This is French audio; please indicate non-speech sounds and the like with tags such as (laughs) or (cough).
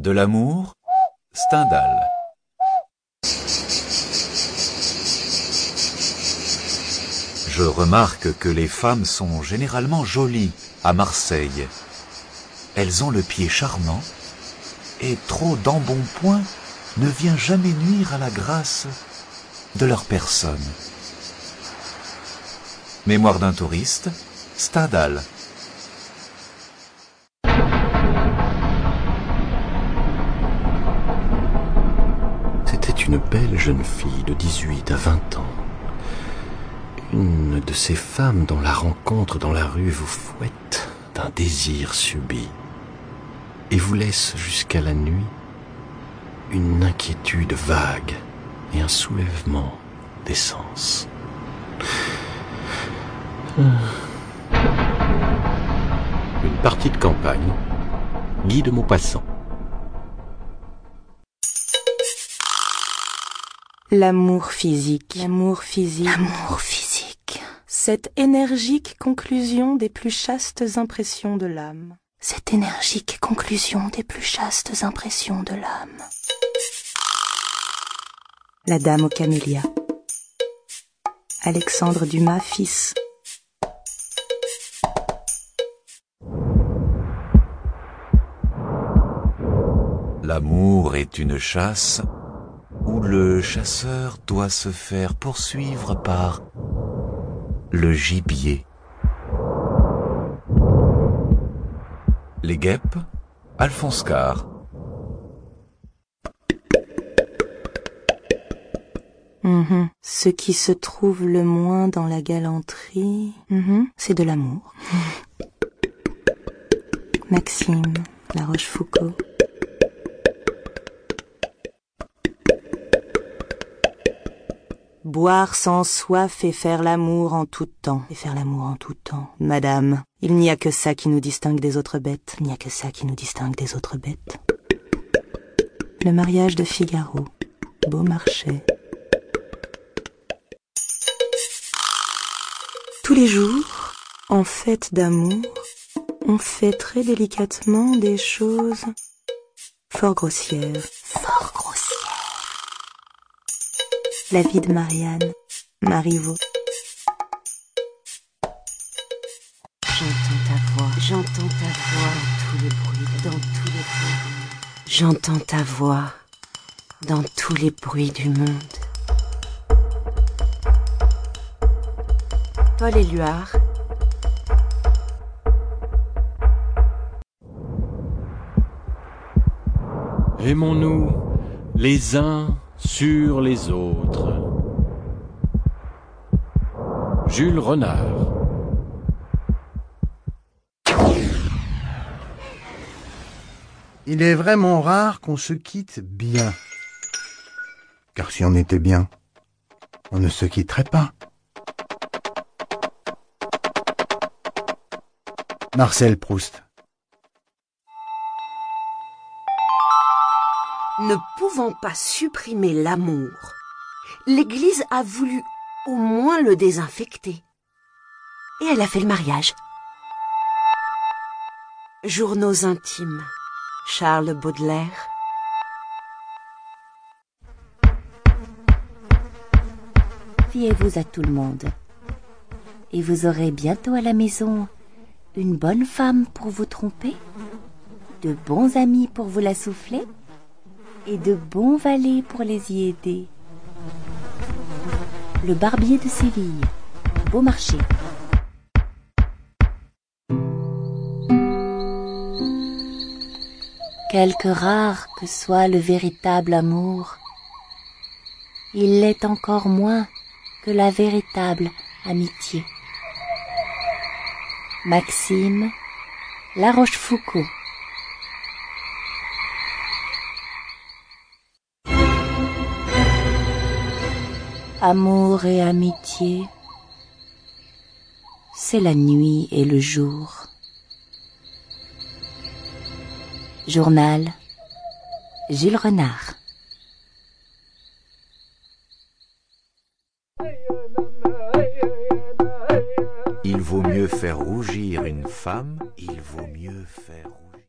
De l'amour, Stendhal. Je remarque que les femmes sont généralement jolies à Marseille. Elles ont le pied charmant et trop d'embonpoint ne vient jamais nuire à la grâce de leur personne. Mémoire d'un touriste, Stendhal. Une belle jeune fille de 18 à 20 ans. Une de ces femmes dont la rencontre dans la rue vous fouette d'un désir subit et vous laisse jusqu'à la nuit une inquiétude vague et un soulèvement des sens. Une partie de campagne, Guy de Maupassant. L'amour physique. L'amour physique. L'amour physique. Cette énergique conclusion des plus chastes impressions de l'âme. Cette énergique conclusion des plus chastes impressions de l'âme. La Dame aux camélias. Alexandre Dumas, fils. L'amour est une chasse où le chasseur doit se faire poursuivre par le gibier. Les guêpes, Alphonse Carr. Mhm. Ce qui se trouve le moins dans la galanterie, mhm, c'est de l'amour. (laughs) Maxime, La Rochefoucauld. Boire sans soif et faire l'amour en tout temps. Et faire l'amour en tout temps. Madame, il n'y a que ça qui nous distingue des autres bêtes. Il n'y a que ça qui nous distingue des autres bêtes. Le mariage de Figaro. Beaumarchais. Tous les jours, en fête d'amour, on fait très délicatement des choses fort grossières. La vie de Marianne, Marivaux. J'entends ta voix, j'entends ta voix dans tous les bruits, dans tous les bruits. J'entends ta voix dans tous les bruits du monde. Paul Éluard. Aimons-nous les uns sur les autres. Jules Renard. Il est vraiment rare qu'on se quitte bien. Car si on était bien, on ne se quitterait pas. Marcel Proust. Ne pouvant pas supprimer l'amour, l'Église a voulu au moins le désinfecter. Et elle a fait le mariage. Journaux intimes. Charles Baudelaire. Fiez-vous à tout le monde. Et vous aurez bientôt à la maison une bonne femme pour vous tromper, de bons amis pour vous la souffler, et de bons valets pour les y aider. Le barbier de Séville, Beaumarchais. Quelque rare que soit le véritable amour, il l'est encore moins que la véritable amitié. Maxime La Rochefoucauld Amour et amitié, c'est la nuit et le jour. Journal Jules Renard Il vaut mieux faire rougir une femme, il vaut mieux faire rougir.